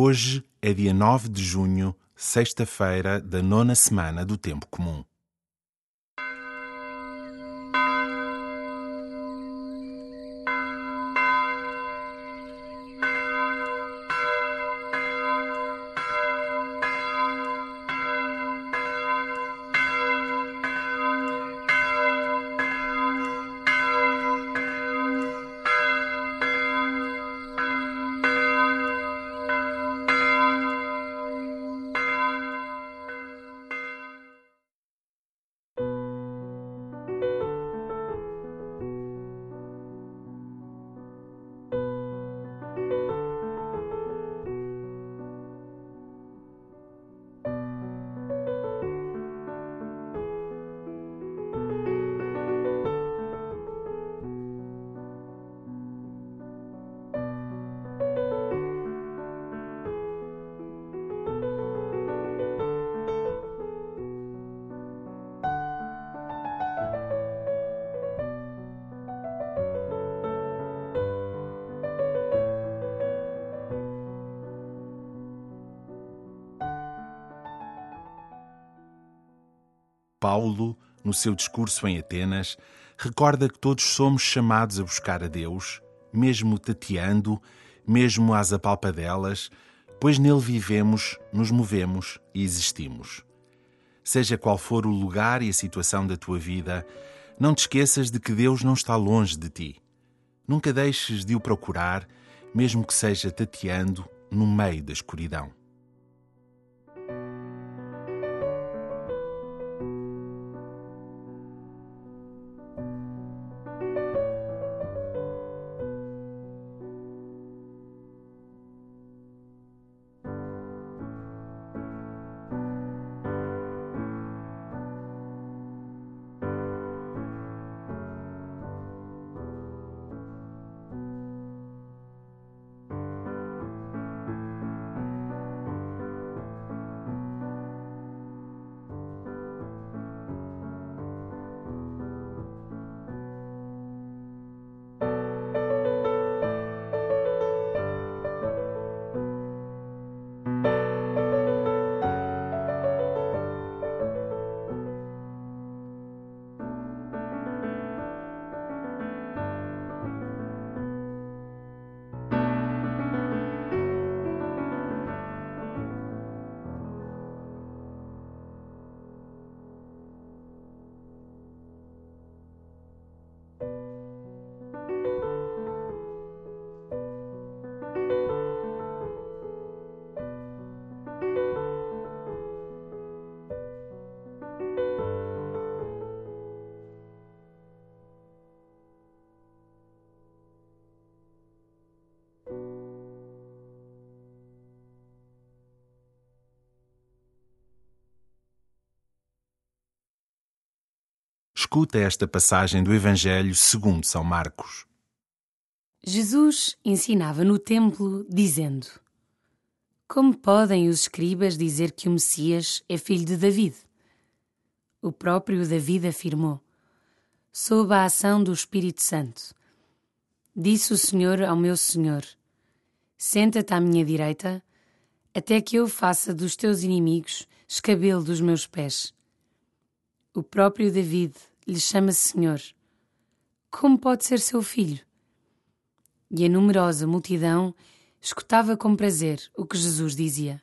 Hoje é dia 9 de junho, sexta-feira da nona semana do Tempo Comum. Paulo, no seu discurso em Atenas, recorda que todos somos chamados a buscar a Deus, mesmo tateando, mesmo às apalpadelas, pois nele vivemos, nos movemos e existimos. Seja qual for o lugar e a situação da tua vida, não te esqueças de que Deus não está longe de ti. Nunca deixes de o procurar, mesmo que seja tateando no meio da escuridão. Escuta esta passagem do Evangelho segundo São Marcos. Jesus ensinava no templo, dizendo: Como podem os escribas dizer que o Messias é filho de David? O próprio David afirmou: Sob a ação do Espírito Santo. Disse o Senhor ao meu Senhor: Senta-te à minha direita, até que eu faça dos teus inimigos escabelo dos meus pés. O próprio David lhe chama Senhor. Como pode ser seu filho? E a numerosa multidão escutava com prazer o que Jesus dizia.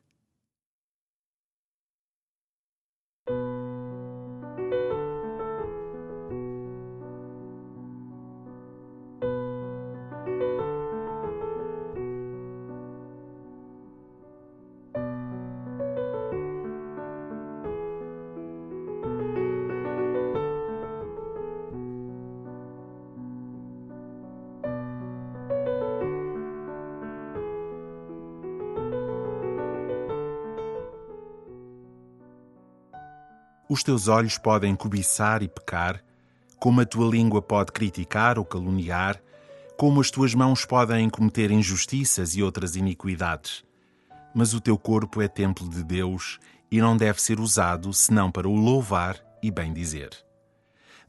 Os teus olhos podem cobiçar e pecar, como a tua língua pode criticar ou caluniar, como as tuas mãos podem cometer injustiças e outras iniquidades. Mas o teu corpo é templo de Deus e não deve ser usado senão para o louvar e bem dizer.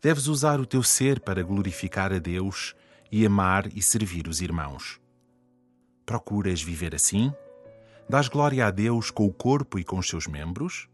Deves usar o teu ser para glorificar a Deus e amar e servir os irmãos. Procuras viver assim? Dás glória a Deus com o corpo e com os seus membros?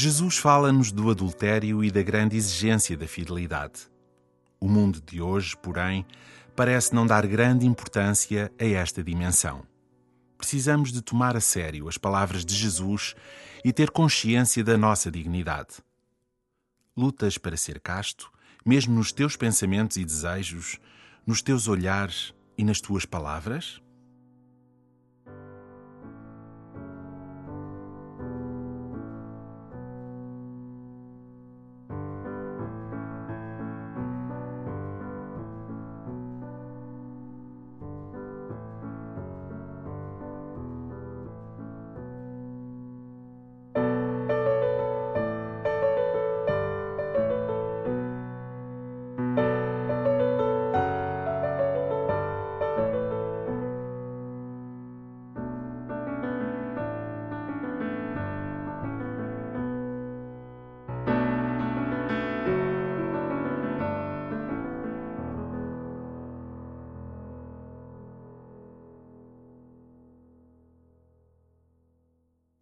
Jesus fala-nos do adultério e da grande exigência da fidelidade. O mundo de hoje, porém, parece não dar grande importância a esta dimensão. Precisamos de tomar a sério as palavras de Jesus e ter consciência da nossa dignidade. Lutas para ser casto, mesmo nos teus pensamentos e desejos, nos teus olhares e nas tuas palavras?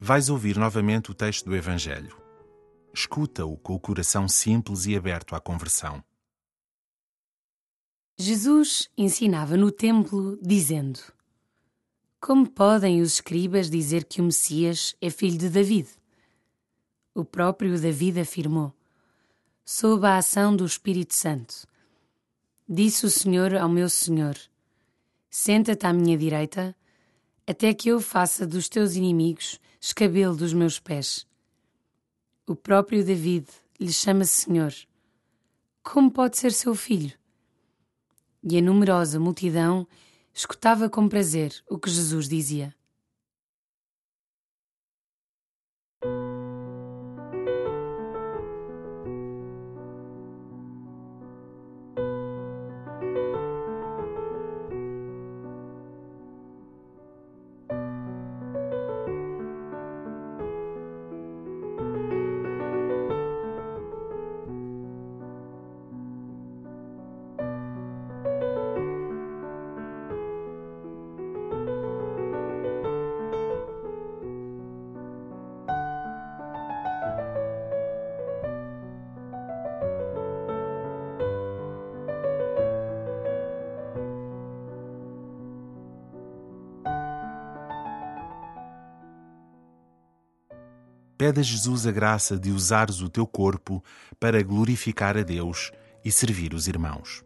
Vais ouvir novamente o texto do Evangelho. Escuta-o com o coração simples e aberto à conversão. Jesus ensinava no templo, dizendo: Como podem os escribas dizer que o Messias é filho de David? O próprio David afirmou: Sob a ação do Espírito Santo. Disse o Senhor ao meu Senhor: Senta-te à minha direita, até que eu faça dos teus inimigos escabelo dos meus pés. O próprio David lhe chama Senhor. Como pode ser seu filho? E a numerosa multidão escutava com prazer o que Jesus dizia. Pede a Jesus a graça de usares o teu corpo para glorificar a Deus e servir os irmãos.